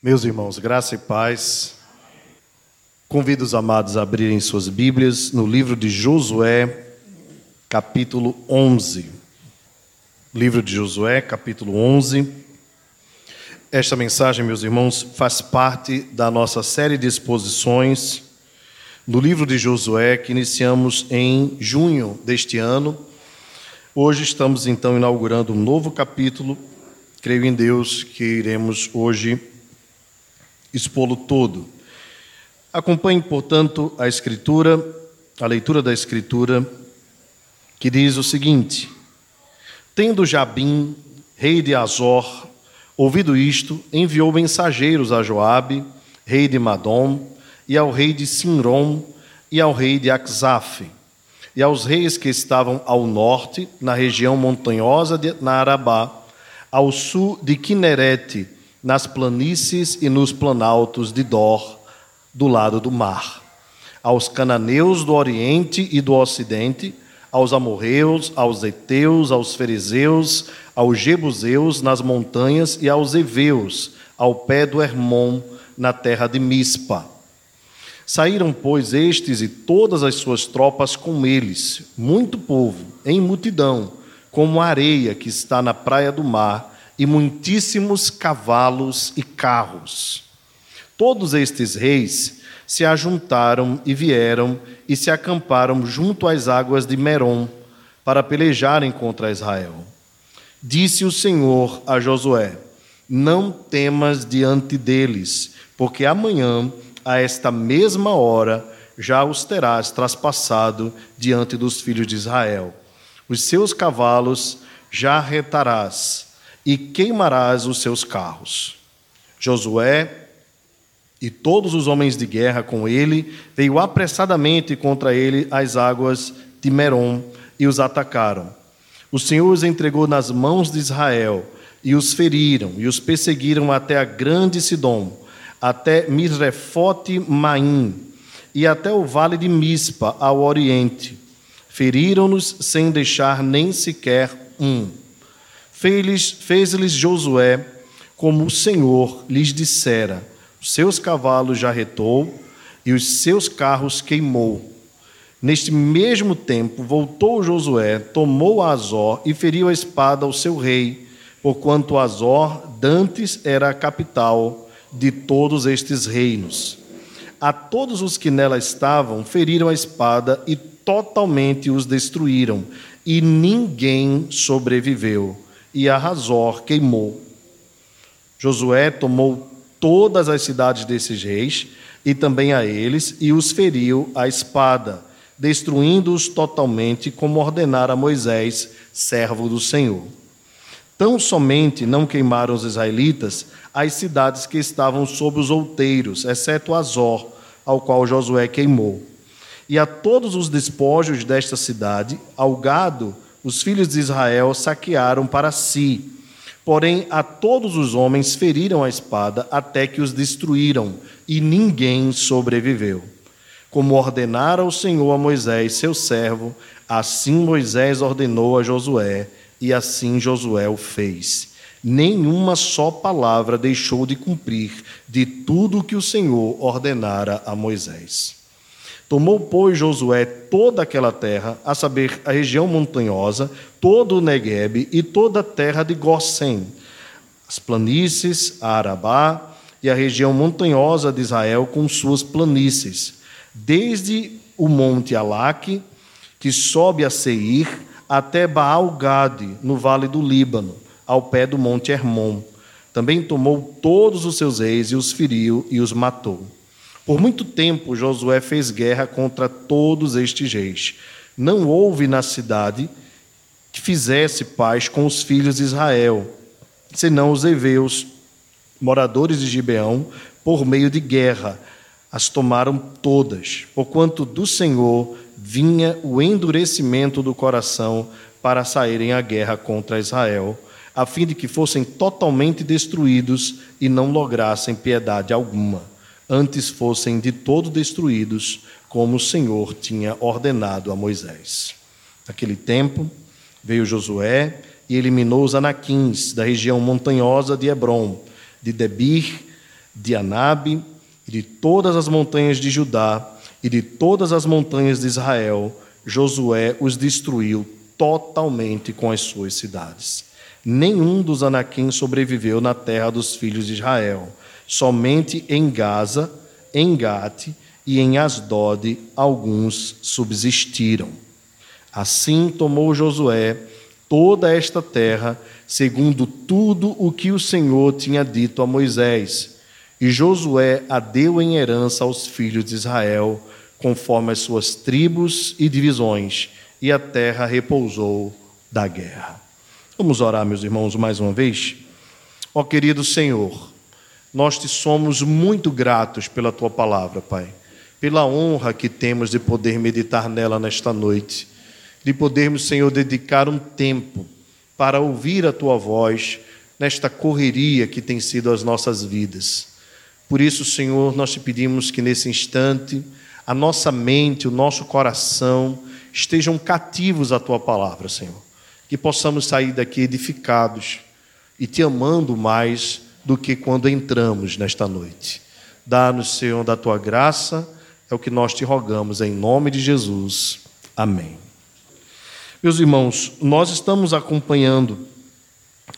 Meus irmãos, graça e paz. Convido os amados a abrirem suas Bíblias no livro de Josué, capítulo 11. Livro de Josué, capítulo 11. Esta mensagem, meus irmãos, faz parte da nossa série de exposições no livro de Josué que iniciamos em junho deste ano. Hoje estamos então inaugurando um novo capítulo. Creio em Deus que iremos hoje expô-lo todo. Acompanhe, portanto, a Escritura, a leitura da Escritura, que diz o seguinte: Tendo Jabim, rei de Azor, ouvido isto, enviou mensageiros a Joabe, rei de Madom, e ao rei de Sinrom, e ao rei de Axaf, e aos reis que estavam ao norte, na região montanhosa de Narabá, ao sul de Quinerete, nas planícies e nos planaltos de Dor, do lado do mar, aos cananeus do oriente e do ocidente, aos amorreus, aos heteus, aos fariseus, aos jebuseus nas montanhas e aos heveus, ao pé do Hermon, na terra de Mispa. Saíram, pois, estes e todas as suas tropas com eles, muito povo, em multidão, como a areia que está na praia do mar, e muitíssimos cavalos e carros. Todos estes reis se ajuntaram e vieram e se acamparam junto às águas de Merom para pelejarem contra Israel. Disse o Senhor a Josué: Não temas diante deles, porque amanhã, a esta mesma hora, já os terás traspassado diante dos filhos de Israel. Os seus cavalos já retarás e queimarás os seus carros. Josué e todos os homens de guerra com ele veio apressadamente contra ele às águas de Merom e os atacaram. O Senhor os entregou nas mãos de Israel e os feriram e os perseguiram até a grande Sidom, até Misrefote Maim e até o vale de Mispa ao oriente. Feriram-nos sem deixar nem sequer um. Fez-lhes fez Josué como o Senhor lhes dissera: os seus cavalos já retou e os seus carros queimou. Neste mesmo tempo voltou Josué, tomou Azor e feriu a espada ao seu rei, porquanto Azor dantes era a capital de todos estes reinos. A todos os que nela estavam feriram a espada e totalmente os destruíram, e ninguém sobreviveu e a Razor queimou. Josué tomou todas as cidades desses reis e também a eles e os feriu à espada, destruindo-os totalmente, como ordenara Moisés, servo do Senhor. Tão somente não queimaram os israelitas as cidades que estavam sob os outeiros, exceto Azor, ao qual Josué queimou. E a todos os despojos desta cidade, ao gado, os filhos de Israel saquearam para si. Porém, a todos os homens feriram a espada até que os destruíram, e ninguém sobreviveu. Como ordenara o Senhor a Moisés, seu servo, assim Moisés ordenou a Josué, e assim Josué o fez. Nenhuma só palavra deixou de cumprir de tudo o que o Senhor ordenara a Moisés. Tomou, pois, Josué toda aquela terra, a saber, a região montanhosa, todo o Negueb e toda a terra de Gossém, as planícies, a Arabá e a região montanhosa de Israel com suas planícies, desde o monte Alaque, que sobe a Seir, até Baal-Gade, no vale do Líbano, ao pé do monte Hermon. Também tomou todos os seus reis e os feriu e os matou. Por muito tempo, Josué fez guerra contra todos estes reis. Não houve na cidade que fizesse paz com os filhos de Israel, senão os heveus, moradores de Gibeão, por meio de guerra. As tomaram todas, porquanto do Senhor vinha o endurecimento do coração para saírem à guerra contra Israel, a fim de que fossem totalmente destruídos e não lograssem piedade alguma antes fossem de todo destruídos, como o Senhor tinha ordenado a Moisés. Naquele tempo, veio Josué e eliminou os anaquins da região montanhosa de Hebron, de Debir, de Anabe e de todas as montanhas de Judá e de todas as montanhas de Israel, Josué os destruiu totalmente com as suas cidades. Nenhum dos anaquim sobreviveu na terra dos filhos de Israel. Somente em Gaza, em Gate e em Asdod alguns subsistiram. Assim tomou Josué toda esta terra, segundo tudo o que o Senhor tinha dito a Moisés. E Josué a deu em herança aos filhos de Israel, conforme as suas tribos e divisões, e a terra repousou da guerra. Vamos orar, meus irmãos, mais uma vez? Ó querido Senhor, nós te somos muito gratos pela tua palavra, Pai, pela honra que temos de poder meditar nela nesta noite, de podermos, Senhor, dedicar um tempo para ouvir a tua voz nesta correria que tem sido as nossas vidas. Por isso, Senhor, nós te pedimos que nesse instante a nossa mente, o nosso coração estejam cativos à tua palavra, Senhor. Que possamos sair daqui edificados e te amando mais do que quando entramos nesta noite. Dá-nos, Senhor, da tua graça, é o que nós te rogamos, em nome de Jesus. Amém. Meus irmãos, nós estamos acompanhando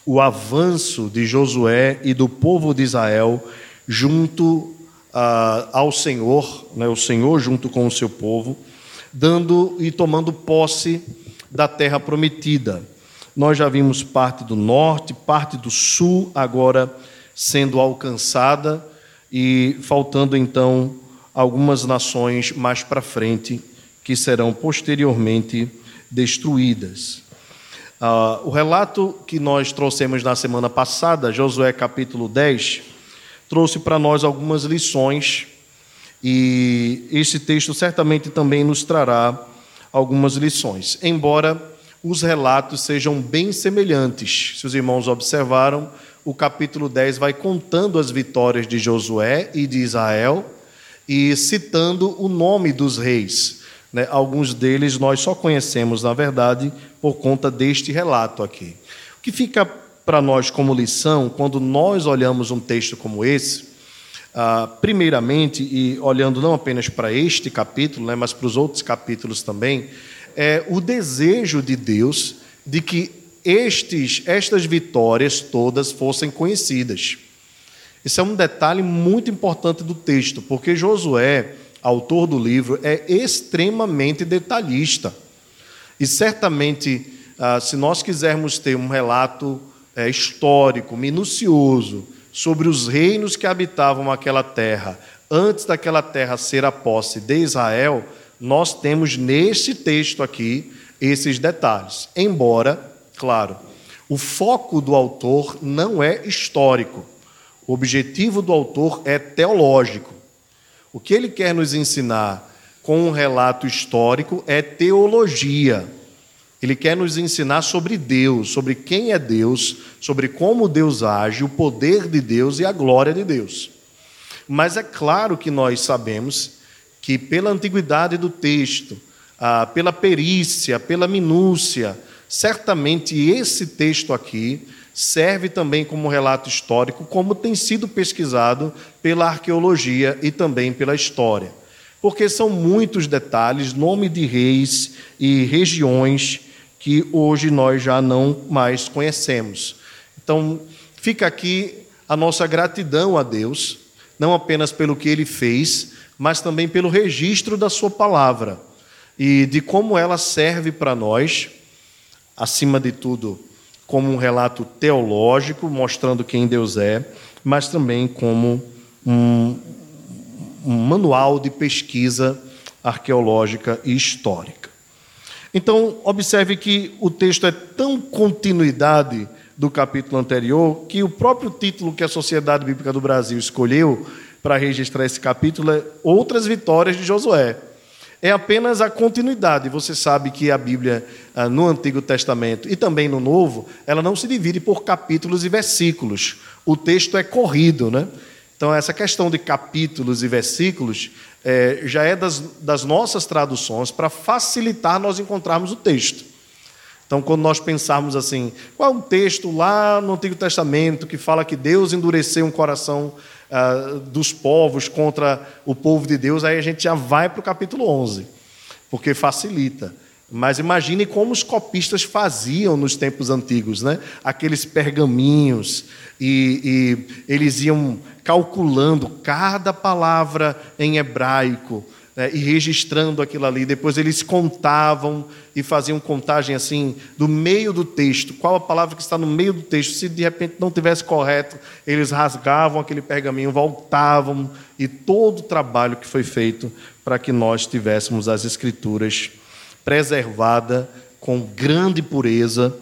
o avanço de Josué e do povo de Israel junto uh, ao Senhor, né, o Senhor junto com o seu povo, dando e tomando posse da terra prometida. Nós já vimos parte do norte, parte do sul, agora sendo alcançada e faltando então algumas nações mais para frente que serão posteriormente destruídas. Uh, o relato que nós trouxemos na semana passada, Josué capítulo 10, trouxe para nós algumas lições e esse texto certamente também nos trará algumas lições, embora os relatos sejam bem semelhantes. Se os irmãos observaram, o capítulo 10 vai contando as vitórias de Josué e de Israel e citando o nome dos reis. Né? Alguns deles nós só conhecemos, na verdade, por conta deste relato aqui. O que fica para nós como lição, quando nós olhamos um texto como esse, ah, primeiramente, e olhando não apenas para este capítulo, né, mas para os outros capítulos também, é o desejo de Deus de que estes, estas vitórias todas fossem conhecidas. Esse é um detalhe muito importante do texto, porque Josué, autor do livro, é extremamente detalhista. E certamente, ah, se nós quisermos ter um relato é, histórico, minucioso, sobre os reinos que habitavam aquela terra, antes daquela terra ser a posse de Israel, nós temos neste texto aqui esses detalhes. Embora claro. O foco do autor não é histórico. O objetivo do autor é teológico. O que ele quer nos ensinar com um relato histórico é teologia. Ele quer nos ensinar sobre Deus, sobre quem é Deus, sobre como Deus age, o poder de Deus e a glória de Deus. Mas é claro que nós sabemos que, pela antiguidade do texto, ah, pela perícia, pela minúcia, Certamente esse texto aqui serve também como relato histórico, como tem sido pesquisado pela arqueologia e também pela história. Porque são muitos detalhes, nome de reis e regiões que hoje nós já não mais conhecemos. Então, fica aqui a nossa gratidão a Deus, não apenas pelo que ele fez, mas também pelo registro da sua palavra e de como ela serve para nós acima de tudo, como um relato teológico, mostrando quem Deus é, mas também como um, um manual de pesquisa arqueológica e histórica. Então, observe que o texto é tão continuidade do capítulo anterior que o próprio título que a Sociedade Bíblica do Brasil escolheu para registrar esse capítulo é Outras Vitórias de Josué é apenas a continuidade. Você sabe que a Bíblia, ah, no Antigo Testamento e também no Novo, ela não se divide por capítulos e versículos. O texto é corrido, né? Então, essa questão de capítulos e versículos é, já é das, das nossas traduções para facilitar nós encontrarmos o texto. Então, quando nós pensarmos assim, qual é um texto lá no Antigo Testamento que fala que Deus endureceu um coração uh, dos povos contra o povo de Deus, aí a gente já vai para o capítulo 11, porque facilita. Mas imagine como os copistas faziam nos tempos antigos, né? Aqueles pergaminhos, e, e eles iam calculando cada palavra em hebraico né? e registrando aquilo ali. Depois eles contavam e faziam contagem assim, do meio do texto. Qual a palavra que está no meio do texto? Se de repente não tivesse correto, eles rasgavam aquele pergaminho, voltavam, e todo o trabalho que foi feito para que nós tivéssemos as Escrituras preservada com grande pureza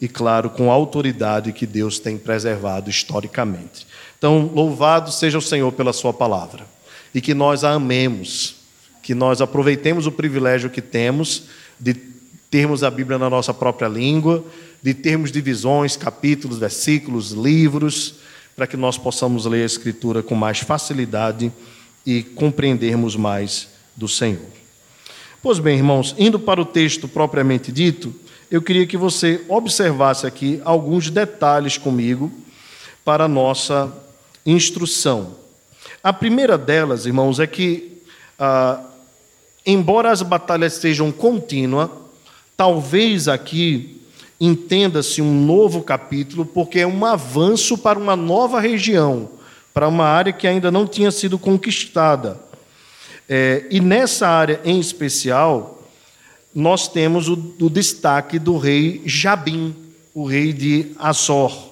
e, claro, com a autoridade que Deus tem preservado historicamente. Então, louvado seja o Senhor pela Sua palavra e que nós a amemos, que nós aproveitemos o privilégio que temos de termos a Bíblia na nossa própria língua, de termos divisões, capítulos, versículos, livros, para que nós possamos ler a Escritura com mais facilidade e compreendermos mais do Senhor. Pois bem, irmãos, indo para o texto propriamente dito, eu queria que você observasse aqui alguns detalhes comigo para a nossa instrução. A primeira delas, irmãos, é que, ah, embora as batalhas sejam contínuas, talvez aqui entenda-se um novo capítulo, porque é um avanço para uma nova região, para uma área que ainda não tinha sido conquistada. É, e nessa área em especial, nós temos o, o destaque do rei Jabim, o rei de Azor.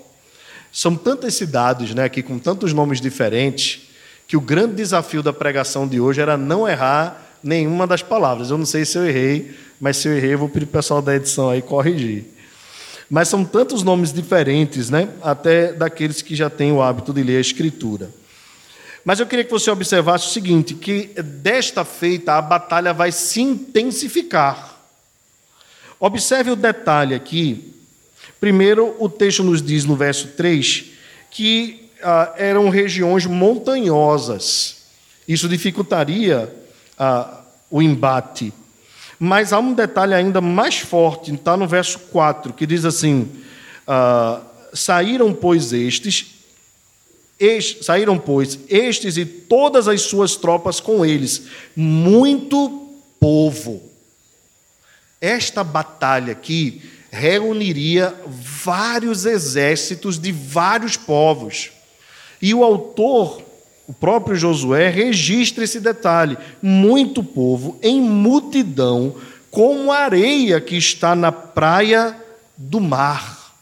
São tantas cidades né, aqui com tantos nomes diferentes que o grande desafio da pregação de hoje era não errar nenhuma das palavras. Eu não sei se eu errei, mas se eu errei, eu vou pedir para o pessoal da edição aí corrigir. Mas são tantos nomes diferentes, né, até daqueles que já têm o hábito de ler a Escritura. Mas eu queria que você observasse o seguinte: que desta feita a batalha vai se intensificar. Observe o detalhe aqui. Primeiro, o texto nos diz no verso 3 que ah, eram regiões montanhosas. Isso dificultaria ah, o embate. Mas há um detalhe ainda mais forte, está no verso 4, que diz assim: ah, Saíram, pois, estes saíram, pois, estes e todas as suas tropas com eles, muito povo. Esta batalha aqui reuniria vários exércitos de vários povos. E o autor, o próprio Josué, registra esse detalhe: muito povo em multidão, como areia que está na praia do mar.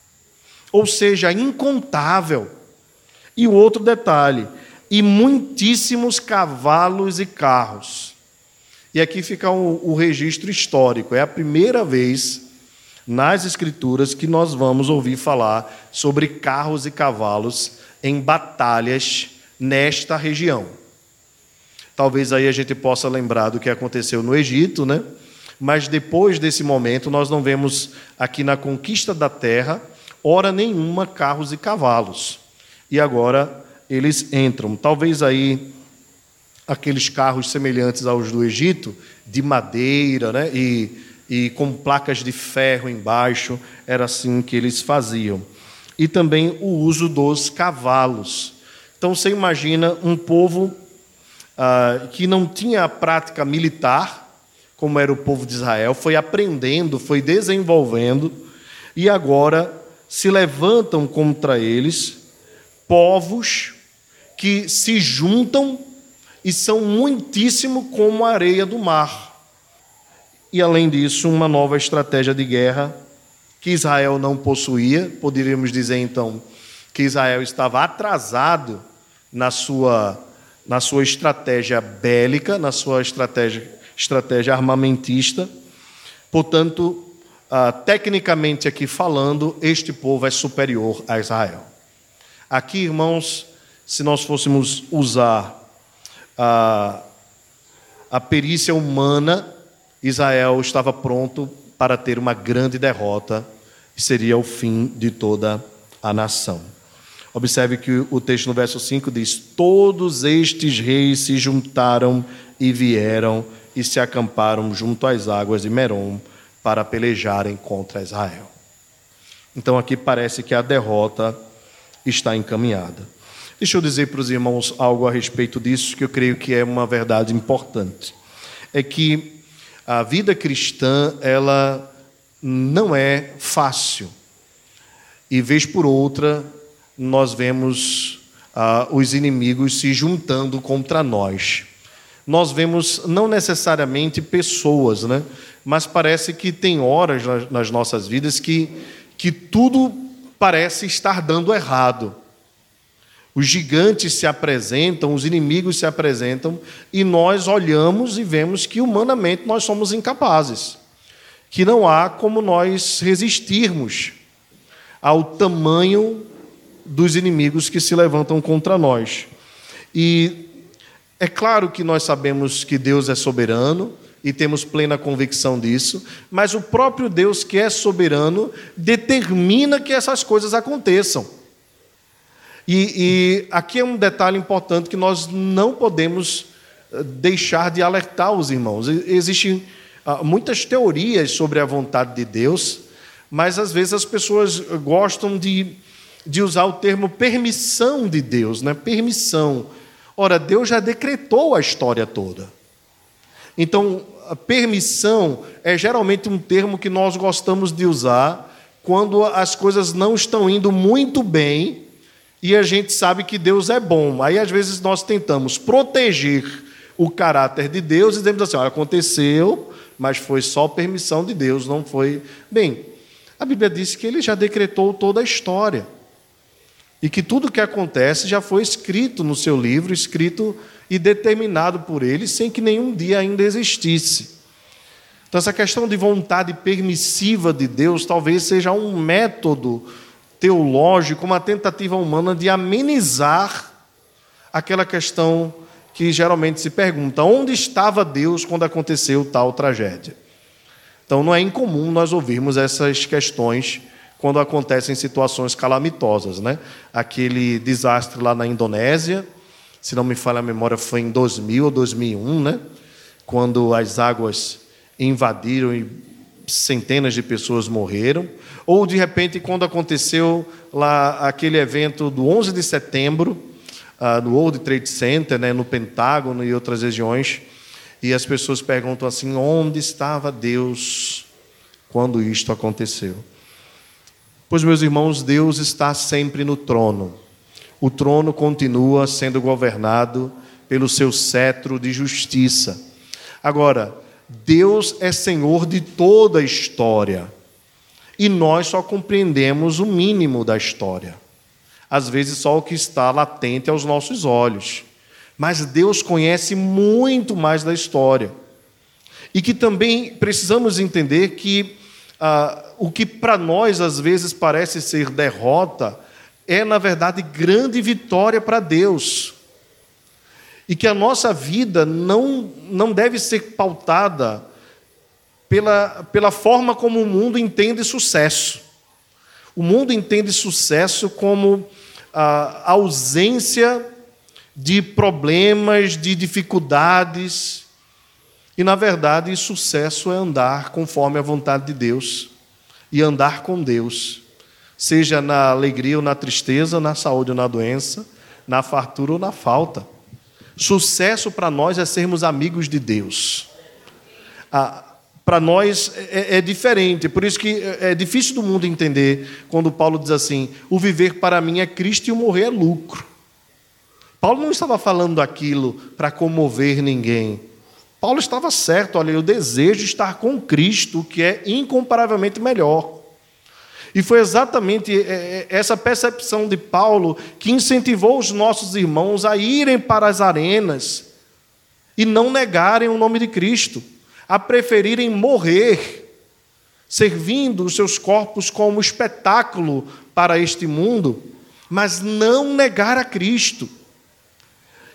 Ou seja, incontável. E o outro detalhe, e muitíssimos cavalos e carros. E aqui fica o, o registro histórico. É a primeira vez nas Escrituras que nós vamos ouvir falar sobre carros e cavalos em batalhas nesta região. Talvez aí a gente possa lembrar do que aconteceu no Egito, né? Mas depois desse momento, nós não vemos aqui na conquista da terra, hora nenhuma, carros e cavalos e agora eles entram. Talvez aí aqueles carros semelhantes aos do Egito, de madeira, né? E, e com placas de ferro embaixo, era assim que eles faziam. E também o uso dos cavalos. Então você imagina um povo ah, que não tinha a prática militar, como era o povo de Israel, foi aprendendo, foi desenvolvendo, e agora se levantam contra eles povos que se juntam e são muitíssimo como a areia do mar. E além disso, uma nova estratégia de guerra que Israel não possuía, poderíamos dizer então que Israel estava atrasado na sua na sua estratégia bélica, na sua estratégia estratégia armamentista. Portanto, ah, tecnicamente aqui falando, este povo é superior a Israel. Aqui, irmãos, se nós fôssemos usar a, a perícia humana, Israel estava pronto para ter uma grande derrota, e seria o fim de toda a nação. Observe que o texto no verso 5 diz: Todos estes reis se juntaram e vieram e se acamparam junto às águas de Merom para pelejarem contra Israel. Então aqui parece que a derrota está encaminhada. Deixa eu dizer para os irmãos algo a respeito disso, que eu creio que é uma verdade importante. É que a vida cristã, ela não é fácil. E vez por outra, nós vemos ah, os inimigos se juntando contra nós. Nós vemos não necessariamente pessoas, né? mas parece que tem horas nas nossas vidas que, que tudo parece estar dando errado. Os gigantes se apresentam, os inimigos se apresentam, e nós olhamos e vemos que humanamente nós somos incapazes, que não há como nós resistirmos ao tamanho dos inimigos que se levantam contra nós. E é claro que nós sabemos que Deus é soberano e temos plena convicção disso, mas o próprio Deus que é soberano determina que essas coisas aconteçam. E, e aqui é um detalhe importante que nós não podemos eh, deixar de alertar os irmãos. Existem ah, muitas teorias sobre a vontade de Deus, mas às vezes as pessoas gostam de, de usar o termo permissão de Deus, né? Permissão. Ora, Deus já decretou a história toda. Então, permissão é geralmente um termo que nós gostamos de usar quando as coisas não estão indo muito bem e a gente sabe que Deus é bom. Aí, às vezes, nós tentamos proteger o caráter de Deus e dizemos assim: olha, aconteceu, mas foi só permissão de Deus, não foi. Bem, a Bíblia diz que ele já decretou toda a história. E que tudo o que acontece já foi escrito no seu livro, escrito e determinado por ele, sem que nenhum dia ainda existisse. Então, essa questão de vontade permissiva de Deus talvez seja um método teológico, uma tentativa humana de amenizar aquela questão que geralmente se pergunta: onde estava Deus quando aconteceu tal tragédia? Então não é incomum nós ouvirmos essas questões quando acontecem situações calamitosas, né? Aquele desastre lá na Indonésia, se não me falha a memória, foi em 2000 ou 2001, né? Quando as águas invadiram e centenas de pessoas morreram. Ou, de repente, quando aconteceu lá aquele evento do 11 de setembro, uh, no World Trade Center, né, no Pentágono e outras regiões, e as pessoas perguntam assim: onde estava Deus quando isto aconteceu? Pois, meus irmãos, Deus está sempre no trono. O trono continua sendo governado pelo seu cetro de justiça. Agora, Deus é Senhor de toda a história e nós só compreendemos o mínimo da história. Às vezes, só o que está latente aos nossos olhos. Mas Deus conhece muito mais da história. E que também precisamos entender que ah, o que para nós às vezes parece ser derrota, é na verdade grande vitória para Deus. E que a nossa vida não, não deve ser pautada pela, pela forma como o mundo entende sucesso. O mundo entende sucesso como a ausência de problemas, de dificuldades. E, na verdade, sucesso é andar conforme a vontade de Deus e andar com Deus, seja na alegria ou na tristeza, na saúde ou na doença, na fartura ou na falta. Sucesso para nós é sermos amigos de Deus. A, para nós é, é, é, diferente. Por isso que é, é difícil do mundo entender quando Paulo diz assim: o viver para mim é Cristo e o morrer é lucro. Paulo não estava falando aquilo para comover ninguém. Paulo estava certo, olha, eu desejo estar com Cristo, que é incomparavelmente melhor. E foi exatamente é, essa percepção de Paulo que incentivou os nossos irmãos a irem para as arenas e não negarem o nome de Cristo a preferirem morrer, servindo os seus corpos como espetáculo para este mundo, mas não negar a Cristo.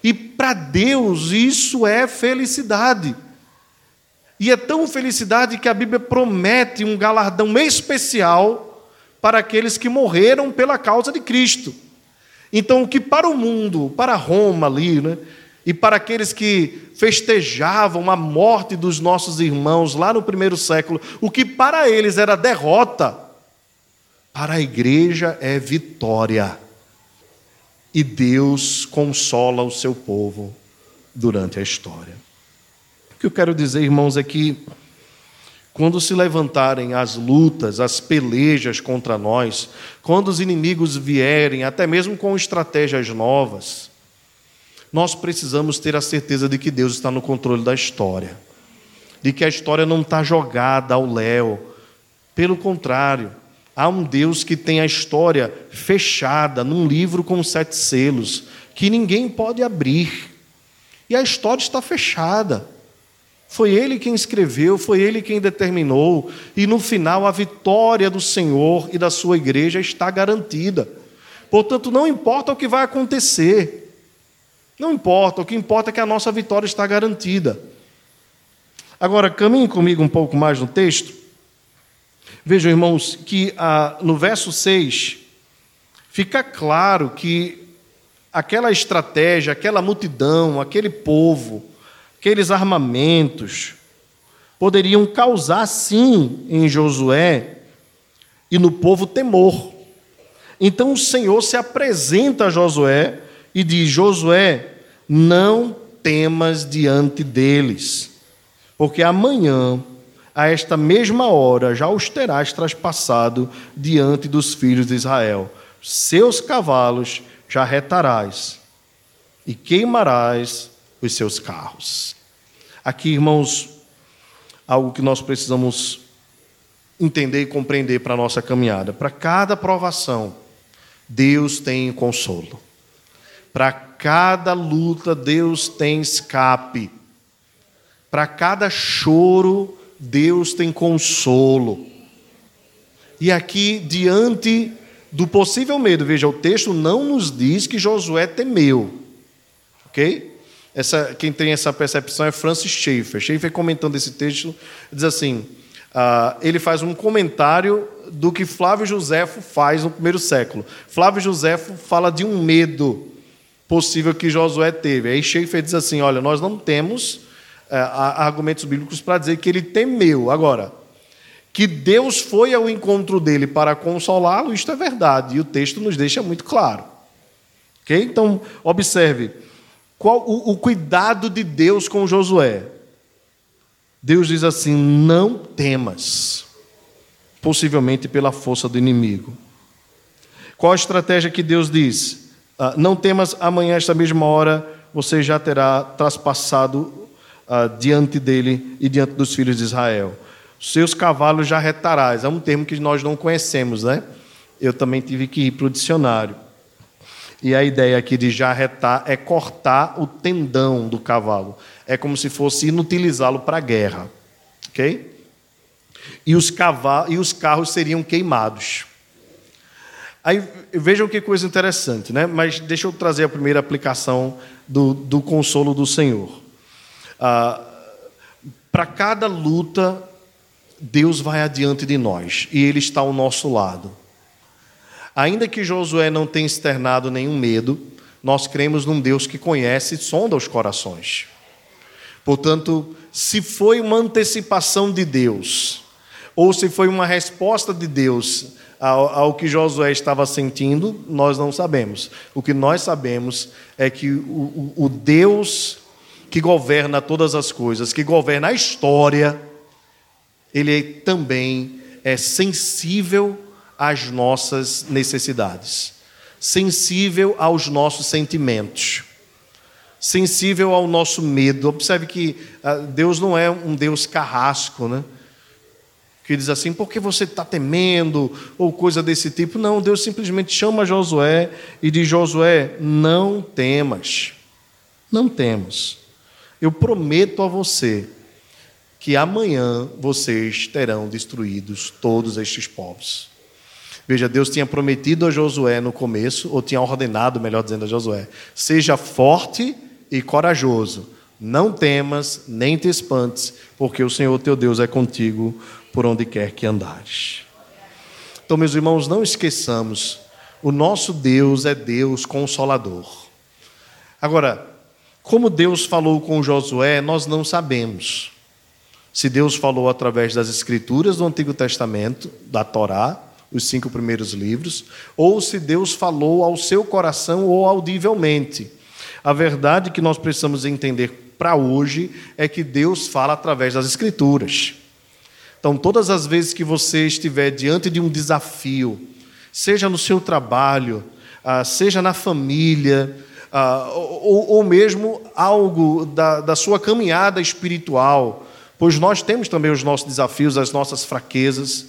E para Deus isso é felicidade. E é tão felicidade que a Bíblia promete um galardão especial para aqueles que morreram pela causa de Cristo. Então, o que para o mundo, para Roma ali, né, e para aqueles que festejavam a morte dos nossos irmãos lá no primeiro século, o que para eles era derrota, para a igreja é vitória. E Deus consola o seu povo durante a história. O que eu quero dizer, irmãos, é que quando se levantarem as lutas, as pelejas contra nós, quando os inimigos vierem, até mesmo com estratégias novas, nós precisamos ter a certeza de que Deus está no controle da história, de que a história não está jogada ao léu. Pelo contrário, há um Deus que tem a história fechada num livro com sete selos, que ninguém pode abrir. E a história está fechada. Foi ele quem escreveu, foi ele quem determinou, e no final a vitória do Senhor e da sua igreja está garantida. Portanto, não importa o que vai acontecer, não importa, o que importa é que a nossa vitória está garantida. Agora, caminhe comigo um pouco mais no texto. Vejam, irmãos, que ah, no verso 6 fica claro que aquela estratégia, aquela multidão, aquele povo, aqueles armamentos poderiam causar, sim, em Josué e no povo temor. Então o Senhor se apresenta a Josué e diz: Josué, não temas diante deles, porque amanhã, a esta mesma hora, já os terás traspassado diante dos filhos de Israel. Seus cavalos já retarás e queimarás os seus carros. Aqui, irmãos, algo que nós precisamos entender e compreender para a nossa caminhada. Para cada provação, Deus tem consolo. Para cada luta, Deus tem escape. Para cada choro, Deus tem consolo. E aqui, diante do possível medo, veja, o texto não nos diz que Josué temeu, ok? Essa, quem tem essa percepção é Francis Schaeffer. Schaeffer, comentando esse texto, diz assim: uh, ele faz um comentário do que Flávio Josefo faz no primeiro século. Flávio Josefo fala de um medo possível que Josué teve. Aí Schaeffer diz assim: olha, nós não temos uh, argumentos bíblicos para dizer que ele temeu. Agora, que Deus foi ao encontro dele para consolá-lo, isto é verdade, e o texto nos deixa muito claro. Ok? Então, observe. Qual o, o cuidado de Deus com Josué? Deus diz assim: não temas, possivelmente pela força do inimigo. Qual a estratégia que Deus diz? Ah, não temas, amanhã, esta mesma hora, você já terá traspassado ah, diante dele e diante dos filhos de Israel. Seus cavalos já retarás. É um termo que nós não conhecemos, né? Eu também tive que ir para o dicionário. E a ideia aqui de jarretar é cortar o tendão do cavalo. É como se fosse inutilizá-lo para a guerra. Ok? E os, cavalos, e os carros seriam queimados. Aí vejam que coisa interessante, né? Mas deixa eu trazer a primeira aplicação do, do consolo do Senhor. Ah, para cada luta, Deus vai adiante de nós e Ele está ao nosso lado. Ainda que Josué não tenha externado nenhum medo, nós cremos num Deus que conhece e sonda os corações. Portanto, se foi uma antecipação de Deus, ou se foi uma resposta de Deus ao, ao, que Josué estava sentindo, nós não sabemos. O que nós sabemos é que o, o, o Deus que governa todas as coisas, que governa a história, ele também é sensível às nossas necessidades, sensível aos nossos sentimentos, sensível ao nosso medo. Observe que ah, Deus não é um Deus carrasco, né? Que diz assim, por que você está temendo? Ou coisa desse tipo. Não, Deus simplesmente chama Josué e diz: Josué, não temas. Não temas. Eu prometo a você que amanhã vocês terão destruídos todos estes povos. Veja, Deus tinha prometido a Josué no começo, ou tinha ordenado, melhor dizendo, a Josué: seja forte e corajoso, não temas nem te espantes, porque o Senhor teu Deus é contigo por onde quer que andares. Então, meus irmãos, não esqueçamos, o nosso Deus é Deus consolador. Agora, como Deus falou com Josué, nós não sabemos. Se Deus falou através das Escrituras do Antigo Testamento, da Torá, os cinco primeiros livros, ou se Deus falou ao seu coração ou audivelmente. A verdade que nós precisamos entender para hoje é que Deus fala através das Escrituras. Então, todas as vezes que você estiver diante de um desafio, seja no seu trabalho, ah, seja na família, ah, ou, mesmo algo da, da sua caminhada espiritual, pois nós temos também os nossos desafios, as nossas fraquezas.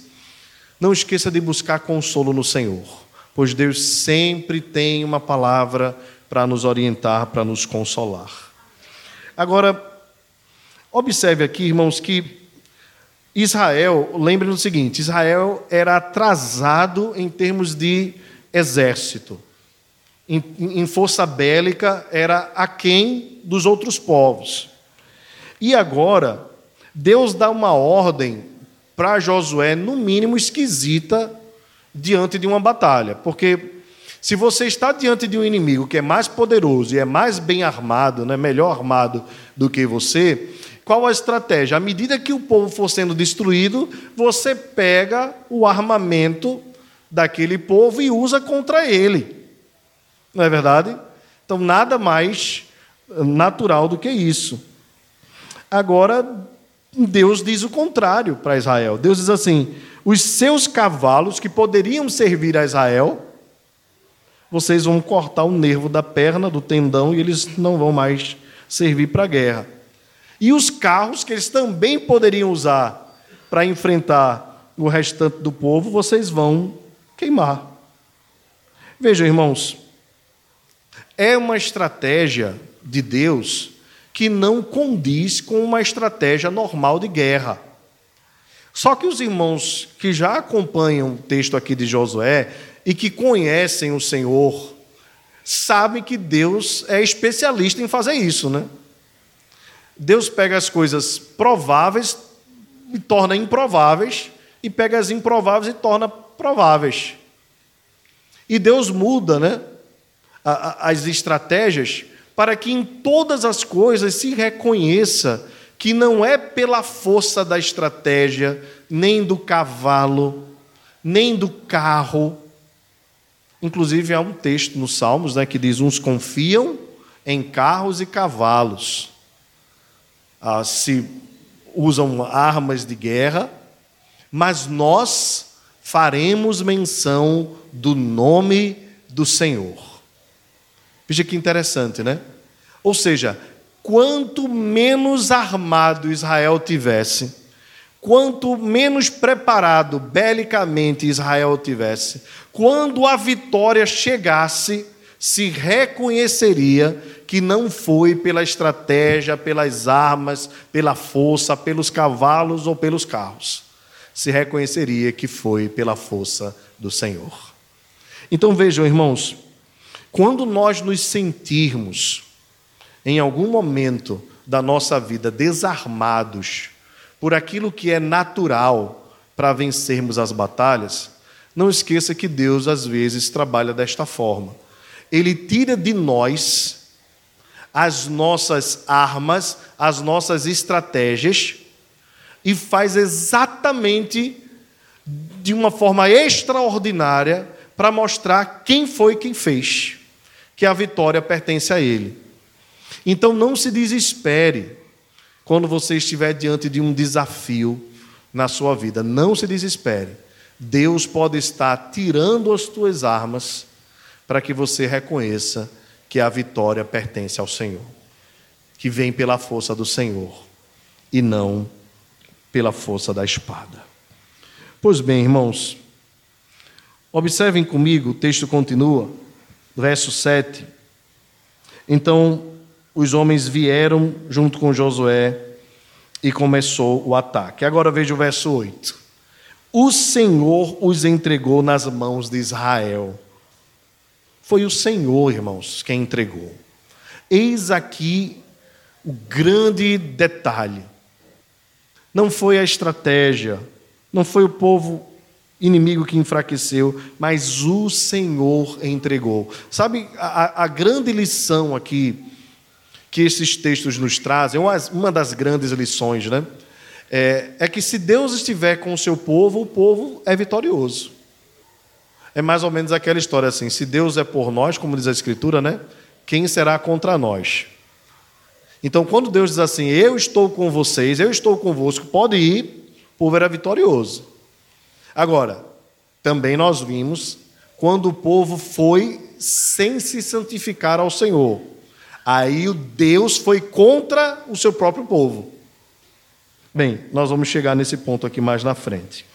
Não esqueça de buscar consolo no Senhor, pois Deus sempre tem uma palavra para nos orientar, para nos consolar. Agora, observe aqui, irmãos, que Israel, lembre no seguinte: Israel era atrasado em termos de exército. Em, em força bélica, era aquém dos outros povos. E agora, Deus dá uma ordem para Josué, no mínimo esquisita, diante de uma batalha. Porque se você está diante de um inimigo que é mais poderoso e é mais bem armado, né, melhor armado do que você, qual a estratégia? À medida que o povo for sendo destruído, você pega o armamento daquele povo e usa contra ele. Não é verdade? Então, nada mais natural do que isso. Agora, Deus diz o contrário para Israel. Deus diz assim: os seus cavalos que poderiam servir a Israel vocês vão cortar o nervo da perna, do tendão, e eles não vão mais servir para a guerra. E os carros que eles também poderiam usar para enfrentar o restante do povo, vocês vão queimar. Vejam, irmãos, é uma estratégia de Deus que não condiz com uma estratégia normal de guerra. Só que os irmãos que já acompanham o texto aqui de Josué e que conhecem o Senhor sabem que Deus é especialista em fazer isso, né? Deus pega as coisas prováveis e torna improváveis, e pega as improváveis e torna prováveis. E Deus muda, né? As estratégias para que em todas as coisas se reconheça que não é pela força da estratégia, nem do cavalo, nem do carro, Inclusive, há um texto nos Salmos né, que diz: Uns confiam em carros e cavalos, ah, se usam armas de guerra, mas nós faremos menção do nome do Senhor. Veja que interessante, né? Ou seja, quanto menos armado Israel tivesse, quanto menos preparado belicamente Israel tivesse, quando a vitória chegasse, se reconheceria que não foi pela estratégia, pelas armas, pela força, pelos cavalos ou pelos carros. Se reconheceria que foi pela força do Senhor. Então vejam, irmãos, quando nós nos sentirmos em algum momento da nossa vida desarmados, por aquilo que é natural para vencermos as batalhas, não esqueça que Deus às vezes trabalha desta forma. Ele tira de nós as nossas armas, as nossas estratégias e faz exatamente de uma forma extraordinária para mostrar quem foi quem fez, que a vitória pertence a ele. Então não se desespere quando você estiver diante de um desafio na sua vida. Não se desespere. Deus pode estar tirando as tuas armas para que você reconheça que a vitória pertence ao Senhor, que vem pela força do Senhor e não pela força da espada. Pois bem, irmãos, observem comigo, o texto continua, verso 7. Então, os homens vieram junto com Josué e começou o ataque. Agora veja o verso 8. O Senhor os entregou nas mãos de Israel. Foi o Senhor, irmãos, quem entregou. Eis aqui o grande detalhe. Não foi a estratégia, não foi o povo inimigo que enfraqueceu, mas o Senhor entregou. Sabe, a, a grande lição aqui que esses textos nos trazem, uma das grandes lições, né? É, é, que se Deus estiver com o seu povo, o povo é vitorioso. É mais ou menos aquela história assim: se Deus é por nós, como diz a Escritura, né? Quem será contra nós? Então, quando Deus diz assim: Eu estou com vocês, eu estou convosco, pode ir, o povo era vitorioso. Agora, também nós vimos quando o povo foi sem se santificar ao Senhor. Aí o Deus foi contra o seu próprio povo. Bem, nós vamos chegar nesse ponto aqui mais na frente.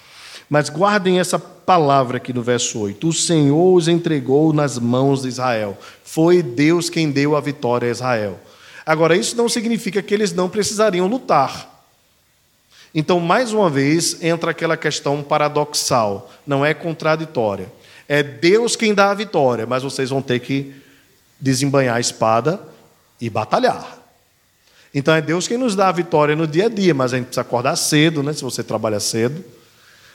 Mas guardem essa palavra aqui no verso 8: O Senhor os entregou nas mãos de Israel. Foi Deus quem deu a vitória a Israel. Agora, isso não significa que eles não precisariam lutar. Então, mais uma vez, entra aquela questão paradoxal, não é contraditória. É Deus quem dá a vitória, mas vocês vão ter que desembanhar a espada e batalhar. Então é Deus quem nos dá a vitória no dia a dia, mas a gente precisa acordar cedo, né? Se você trabalha cedo,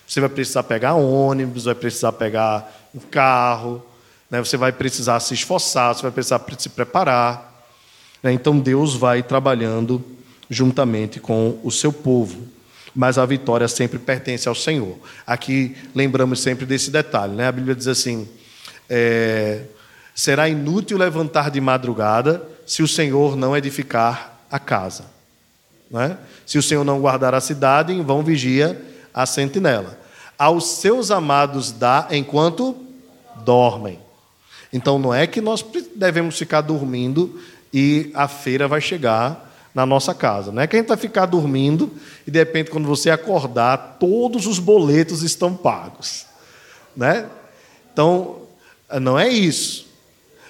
você vai precisar pegar ônibus, vai precisar pegar um carro, né? você vai precisar se esforçar, você vai precisar se preparar. Né? Então Deus vai trabalhando juntamente com o seu povo mas a vitória sempre pertence ao Senhor. Aqui lembramos sempre desse detalhe, né? A Bíblia diz assim: é, será inútil levantar de madrugada se o Senhor não edificar a casa. Né? Se o Senhor não guardar a cidade, em vão vigia a sentinela. Aos seus amados dá enquanto dormem. Então não é que nós devemos ficar dormindo e a feira vai chegar na nossa casa. Não é que a gente vai ficar dormindo e de repente, quando você acordar, todos os boletos estão pagos. Né? Então, não é isso.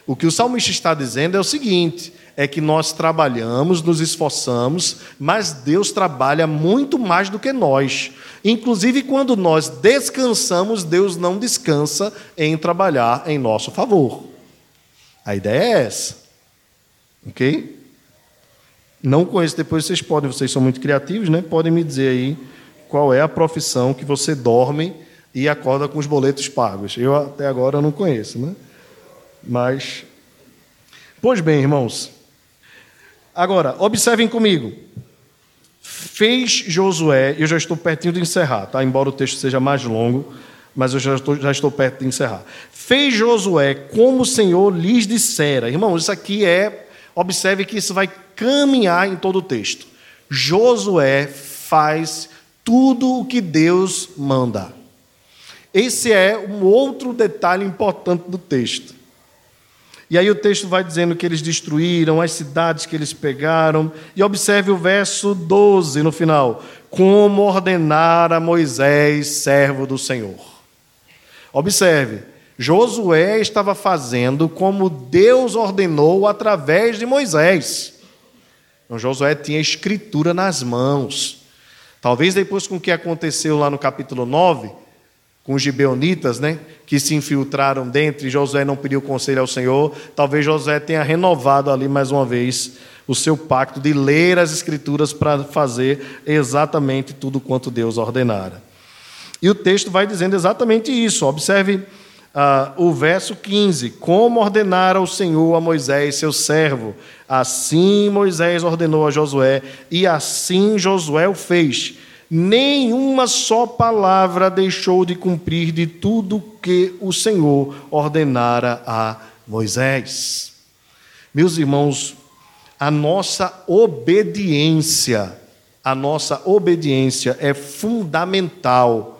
O que o salmista está dizendo é o seguinte: é que nós trabalhamos, nos esforçamos, mas Deus trabalha muito mais do que nós. Inclusive, quando nós descansamos, Deus não descansa em trabalhar em nosso favor. A ideia é essa. Ok? Não conheço, depois vocês podem, vocês são muito criativos, né? Podem me dizer aí qual é a profissão que você dorme e acorda com os boletos pagos. Eu até agora não conheço, né? Mas Pois bem, irmãos. Agora, observem comigo. Fez Josué, eu já estou pertinho de encerrar, tá? Embora o texto seja mais longo, mas eu já estou, já estou perto de encerrar. Fez Josué como o Senhor lhes dissera. Irmãos, isso aqui é, observe que isso vai caminhar em todo o texto. Josué faz tudo o que Deus manda. Esse é um outro detalhe importante do texto. E aí o texto vai dizendo que eles destruíram as cidades que eles pegaram. E observe o verso 12 no final: como ordenara Moisés, servo do Senhor. Observe, Josué estava fazendo como Deus ordenou através de Moisés. Então, Josué tinha escritura nas mãos. Talvez depois com o que aconteceu lá no capítulo 9, com os gibeonitas, né, que se infiltraram dentro e Josué não pediu conselho ao Senhor, talvez Josué tenha renovado ali mais uma vez o seu pacto de ler as escrituras para fazer exatamente tudo quanto Deus ordenara. E o texto vai dizendo exatamente isso. Observe ah, o verso 15: Como ordenara o Senhor a Moisés, seu servo, assim Moisés ordenou a Josué, e assim Josué o fez. Nenhuma só palavra deixou de cumprir de tudo que o Senhor ordenara a Moisés. Meus irmãos, a nossa obediência, a nossa obediência é fundamental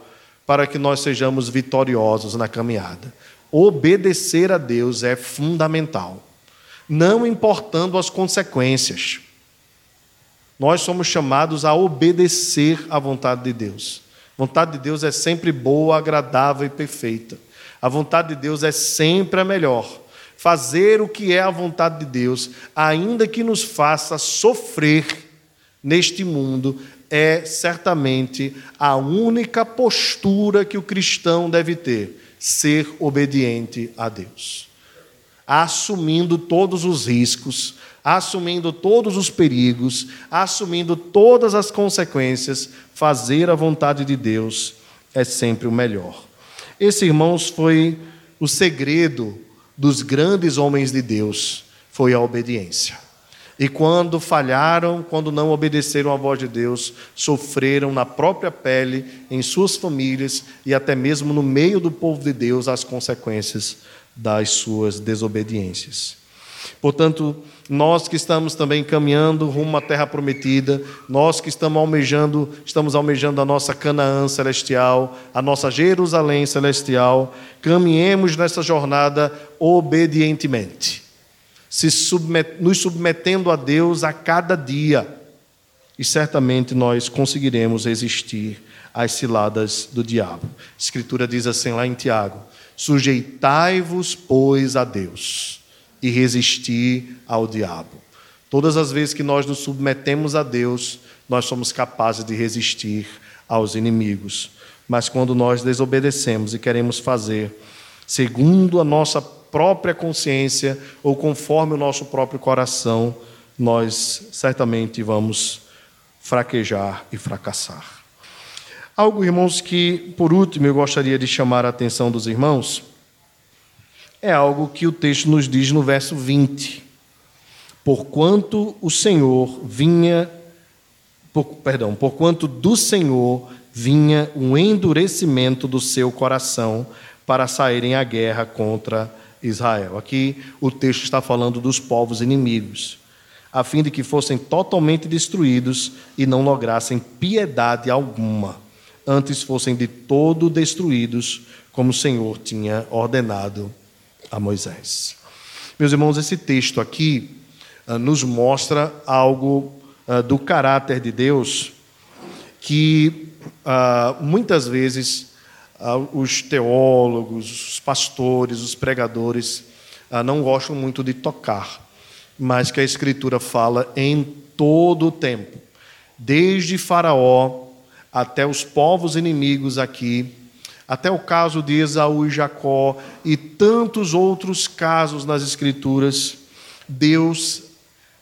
para que nós sejamos vitoriosos na caminhada. Obedecer a Deus é fundamental, não importando as consequências. Nós somos chamados a obedecer à vontade de Deus. A vontade de Deus é sempre boa, agradável e perfeita. A vontade de Deus é sempre a melhor. Fazer o que é a vontade de Deus, ainda que nos faça sofrer neste mundo, é certamente a única postura que o cristão deve ter: ser obediente a Deus. Assumindo todos os riscos, assumindo todos os perigos, assumindo todas as consequências, fazer a vontade de Deus é sempre o melhor. Esse, irmãos, foi o segredo dos grandes homens de Deus, foi a obediência. E quando falharam, quando não obedeceram à voz de Deus, sofreram na própria pele, em suas famílias e até mesmo no meio do povo de Deus as consequências das suas desobediências. Portanto, nós que estamos também caminhando rumo à terra prometida, nós que estamos almejando, estamos almejando a nossa Canaã celestial, a nossa Jerusalém celestial, caminhemos nessa jornada obedientemente se submet, nos submetendo a Deus a cada dia. E certamente nós conseguiremos resistir às ciladas do diabo. A Escritura diz assim lá em Tiago: Sujeitai-vos, pois, a Deus, e resisti ao diabo. Todas as vezes que nós nos submetemos a Deus, nós somos capazes de resistir aos inimigos. Mas quando nós desobedecemos e queremos fazer segundo a nossa própria consciência ou conforme o nosso próprio coração, nós certamente vamos fraquejar e fracassar. Algo, irmãos, que por último eu gostaria de chamar a atenção dos irmãos é algo que o texto nos diz no verso 20. Porquanto o Senhor vinha, por, perdão, porquanto do Senhor vinha um endurecimento do seu coração para saírem à guerra contra Israel. Aqui o texto está falando dos povos inimigos, a fim de que fossem totalmente destruídos e não lograssem piedade alguma, antes fossem de todo destruídos, como o Senhor tinha ordenado a Moisés. Meus irmãos, esse texto aqui uh, nos mostra algo uh, do caráter de Deus que uh, muitas vezes ah, os teólogos, os pastores, os pregadores ah, não gostam muito de tocar, mas que a Escritura fala em todo o tempo, desde Faraó até os povos inimigos aqui, até o caso de Esaú e Jacó e tantos outros casos nas Escrituras, Deus,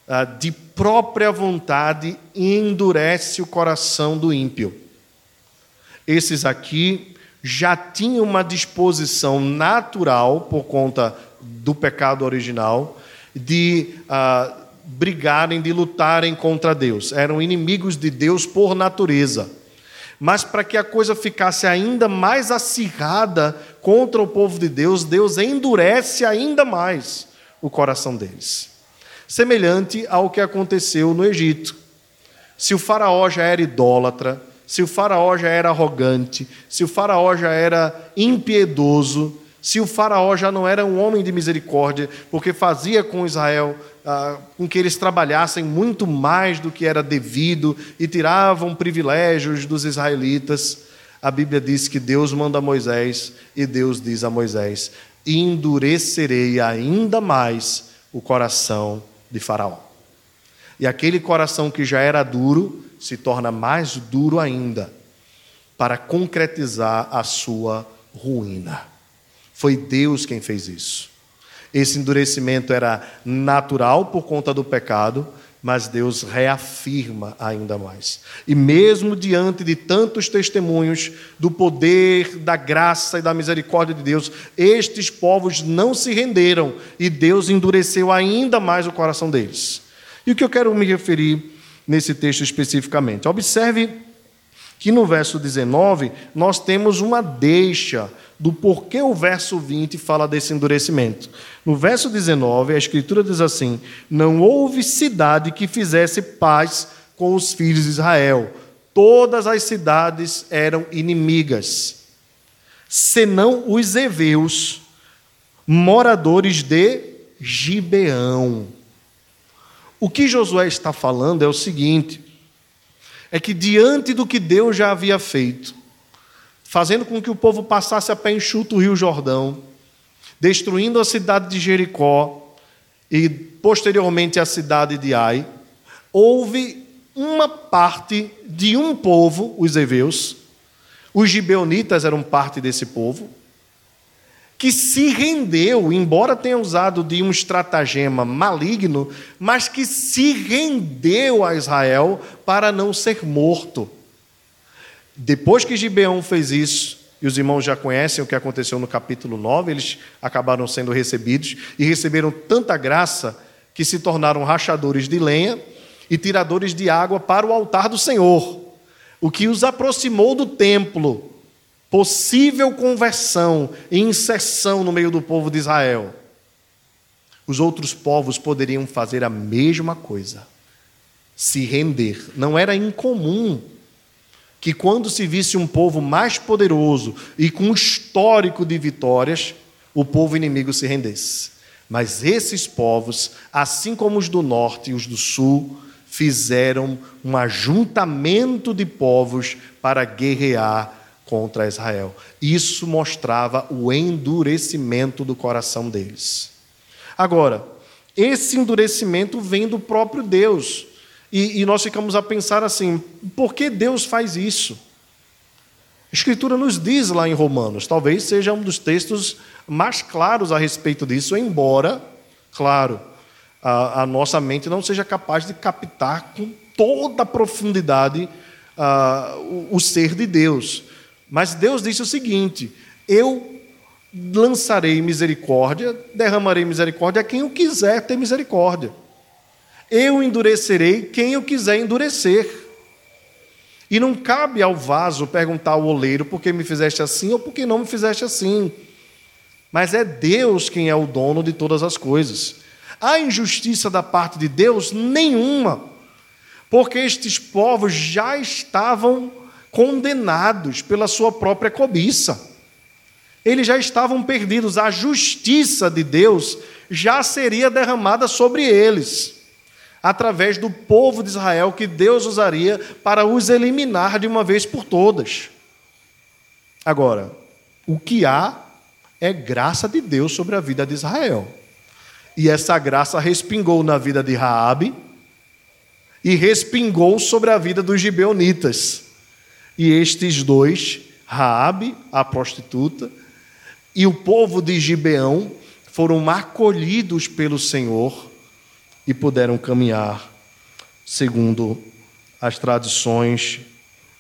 ah, de própria vontade, endurece o coração do ímpio. Esses aqui já tinham uma disposição natural, por conta do pecado original, de uh, brigarem, de lutarem contra Deus. Eram inimigos de Deus por natureza. Mas para que a coisa ficasse ainda mais acirrada contra o povo de Deus, Deus endurece ainda mais o coração deles. Semelhante ao que aconteceu no Egito. Se o Faraó já era idólatra, se o Faraó já era arrogante, se o Faraó já era impiedoso, se o Faraó já não era um homem de misericórdia, porque fazia com Israel ah, com que eles trabalhassem muito mais do que era devido e tiravam privilégios dos israelitas, a Bíblia diz que Deus manda Moisés e Deus diz a Moisés: endurecerei ainda mais o coração de Faraó. E aquele coração que já era duro se torna mais duro ainda para concretizar a sua ruína. Foi Deus quem fez isso. Esse endurecimento era natural por conta do pecado, mas Deus reafirma ainda mais. E mesmo diante de tantos testemunhos do poder, da graça e da misericórdia de Deus, estes povos não se renderam e Deus endureceu ainda mais o coração deles. E o que eu quero me referir nesse texto especificamente. Observe que no verso 19 nós temos uma deixa do porquê o verso 20 fala desse endurecimento. No verso 19, a Escritura diz assim: Não houve cidade que fizesse paz com os filhos de Israel, todas as cidades eram inimigas, senão os heveus, moradores de Gibeão. O que Josué está falando é o seguinte: é que diante do que Deus já havia feito, fazendo com que o povo passasse a pé enxuto o Rio Jordão, destruindo a cidade de Jericó e posteriormente a cidade de Ai, houve uma parte de um povo, os heveus, os gibeonitas eram parte desse povo, que se rendeu, embora tenha usado de um estratagema maligno, mas que se rendeu a Israel para não ser morto. Depois que Gibeão fez isso, e os irmãos já conhecem o que aconteceu no capítulo 9, eles acabaram sendo recebidos e receberam tanta graça que se tornaram rachadores de lenha e tiradores de água para o altar do Senhor, o que os aproximou do templo. Possível conversão e inserção no meio do povo de Israel. Os outros povos poderiam fazer a mesma coisa, se render. Não era incomum que, quando se visse um povo mais poderoso e com histórico de vitórias, o povo inimigo se rendesse. Mas esses povos, assim como os do norte e os do sul, fizeram um ajuntamento de povos para guerrear contra Israel. Isso mostrava o endurecimento do coração deles. Agora, esse endurecimento vem do próprio Deus. E, e, nós ficamos a pensar assim: por que Deus faz isso? A Escritura nos diz lá em Romanos, talvez seja um dos textos mais claros a respeito disso, embora, claro, a, a nossa mente não seja capaz de captar com toda a profundidade uh, o, o ser de Deus. Mas Deus disse o seguinte: Eu lançarei misericórdia, derramarei misericórdia a quem eu quiser ter misericórdia. Eu endurecerei quem eu quiser endurecer. E não cabe ao vaso perguntar ao oleiro por que me fizeste assim ou por que não me fizeste assim. Mas é Deus quem é o dono de todas as coisas. Há injustiça da parte de Deus? Nenhuma. Porque estes povos já estavam condenados pela sua própria cobiça. Eles já estavam perdidos. A justiça de Deus já seria derramada sobre eles, através do povo de Israel que Deus usaria para os eliminar de uma vez por todas. Agora, o que há é graça de Deus sobre a vida de Israel. E essa graça respingou na vida de Raabe e respingou sobre a vida dos gibeonitas. E estes dois, Raabe, a prostituta, e o povo de Gibeão foram acolhidos pelo Senhor e puderam caminhar segundo as tradições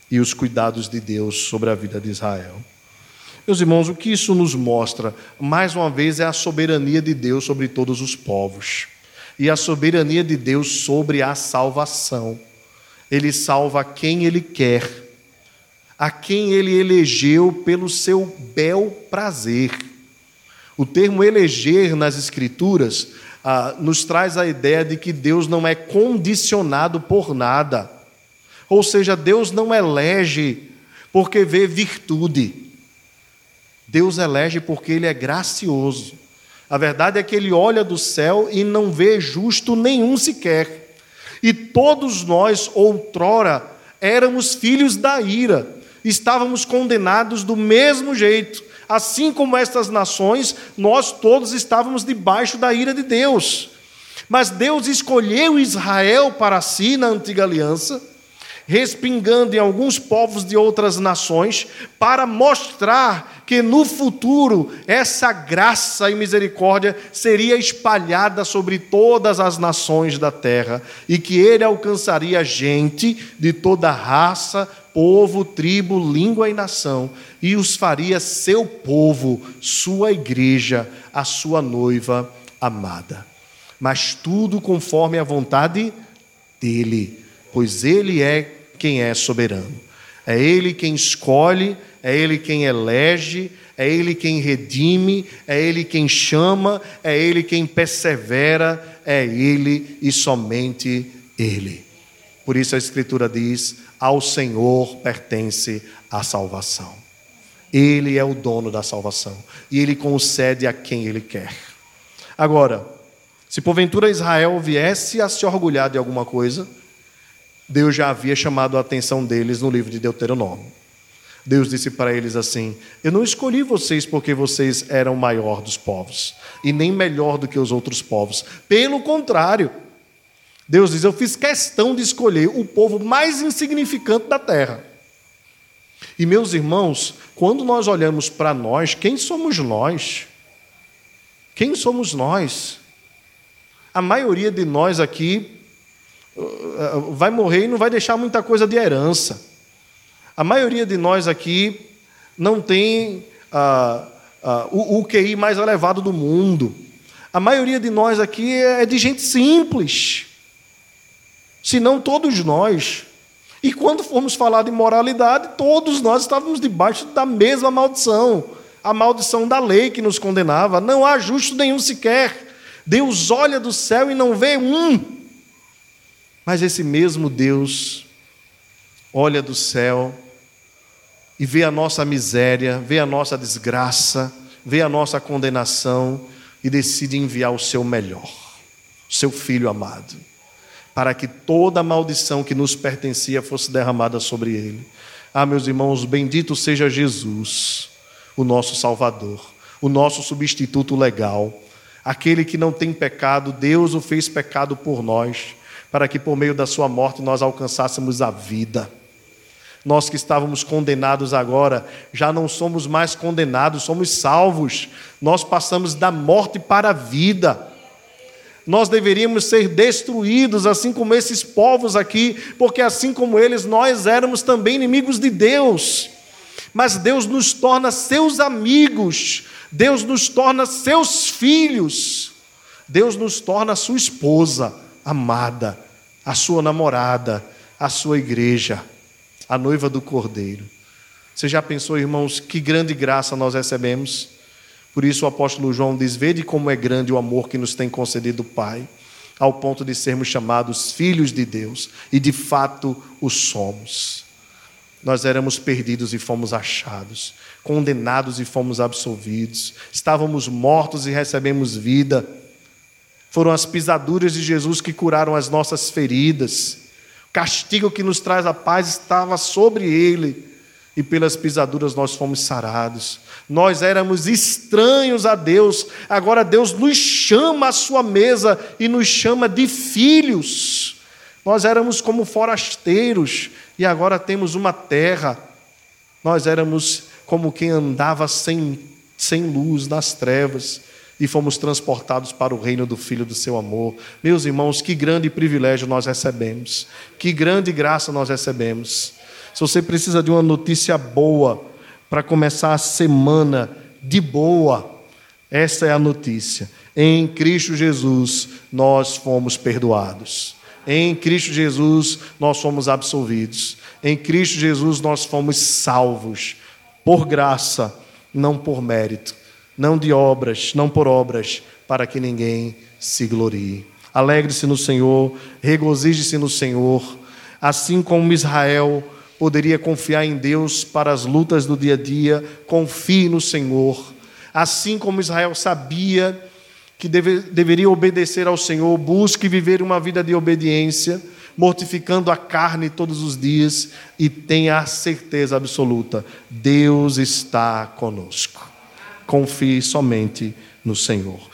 e os cuidados de Deus sobre a vida de Israel. Meus irmãos, o que isso nos mostra, mais uma vez, é a soberania de Deus sobre todos os povos e a soberania de Deus sobre a salvação. Ele salva quem Ele quer, a quem Ele elegeu pelo seu bel prazer. O termo eleger nas Escrituras ah, nos traz a ideia de que Deus não é condicionado por nada. Ou seja, Deus não elege porque vê virtude. Deus elege porque Ele é gracioso. A verdade é que Ele olha do céu e não vê justo nenhum sequer. E todos nós, outrora, éramos filhos da ira, estávamos condenados do mesmo jeito. Assim como estas nações, nós todos estávamos debaixo da ira de Deus. Mas Deus escolheu Israel para si na antiga aliança respingando em alguns povos de outras nações, para mostrar que no futuro essa graça e misericórdia seria espalhada sobre todas as nações da terra e que ele alcançaria gente de toda raça, povo, tribo, língua e nação e os faria seu povo, sua igreja, a sua noiva amada. Mas tudo conforme a vontade dele pois Ele é quem é soberano. É Ele quem escolhe, é Ele quem elege, é Ele quem redime, é Ele quem chama, é Ele quem persevera, é Ele e somente Ele. Por isso a Escritura diz: ao Senhor pertence a salvação. Ele é o dono da salvação e Ele concede a quem Ele quer. Agora, se porventura Israel viesse a se orgulhar de alguma coisa, Deus já havia chamado a atenção deles no livro de Deuteronômio. Deus disse para eles assim: Eu não escolhi vocês porque vocês eram maior dos povos e nem melhor do que os outros povos. Pelo contrário, Deus diz: Eu fiz questão de escolher o povo mais insignificante da terra. E meus irmãos, quando nós olhamos para nós, quem somos nós? Quem somos nós? A maioria de nós aqui vai morrer e não vai deixar muita coisa de herança. A maioria de nós aqui não tem ah, ah, o, o QI mais elevado do mundo. A maioria de nós aqui é de gente simples. Se não todos nós. E quando formos falar de moralidade, todos nós estávamos debaixo da mesma maldição a maldição da lei que nos condenava. Não há justo nenhum sequer. Deus olha do céu e não vê um. Mas esse mesmo Deus olha do céu e vê a nossa miséria, vê a nossa desgraça, vê a nossa condenação e decide enviar o seu melhor, o seu filho amado para que toda a maldição que nos pertencia fosse derramada sobre ele. Ah, meus irmãos, bendito seja Jesus, o nosso Salvador, o nosso substituto legal, aquele que não tem pecado, Deus o fez pecado por nós, para que por meio da sua morte nós alcançássemos a vida. Nós que estávamos condenados agora, já não somos mais condenados, somos salvos. Nós passamos da morte para a vida nós deveríamos ser destruídos, assim como esses povos aqui, porque assim como eles, nós éramos também inimigos de Deus. Mas Deus nos torna seus amigos, Deus nos torna seus filhos, Deus nos torna sua esposa amada, a sua namorada, a sua igreja, a noiva do Cordeiro. Você já pensou, irmãos, que grande graça nós recebemos? Por isso o apóstolo João diz: Vede como é grande o amor que nos tem concedido o Pai, ao ponto de sermos chamados filhos de Deus, e de fato o somos. Nós éramos perdidos e fomos achados, condenados e fomos absolvidos, estávamos mortos e recebemos vida. Foram as pisaduras de Jesus que curaram as nossas feridas. O castigo que nos traz a paz estava sobre ele e pelas pisaduras nós fomos sarados. Nós éramos estranhos a Deus, agora Deus nos chama à sua mesa e nos chama de filhos. Nós éramos como forasteiros e agora temos uma terra. Nós éramos como quem andava sem, sem luz nas trevas e fomos transportados para o reino do Filho do seu amor. Meus irmãos, que grande privilégio nós recebemos, que grande graça nós recebemos. Se você precisa de uma notícia boa para começar a semana de boa, essa é a notícia. Em Cristo Jesus nós fomos perdoados. Em Cristo Jesus nós fomos absolvidos. Em Cristo Jesus nós fomos salvos por graça, não por mérito, não de obras, não por obras, para que ninguém se glorie. Alegre-se no Senhor, regozije-se no Senhor, assim como Israel poderia confiar em Deus para as lutas do dia a dia, confie no Senhor. Assim como Israel sabia que deve, deveria obedecer ao Senhor, busque viver uma vida de obediência, mortificando a carne todos os dias e tenha a certeza absoluta: Deus está conosco. Confie somente no Senhor.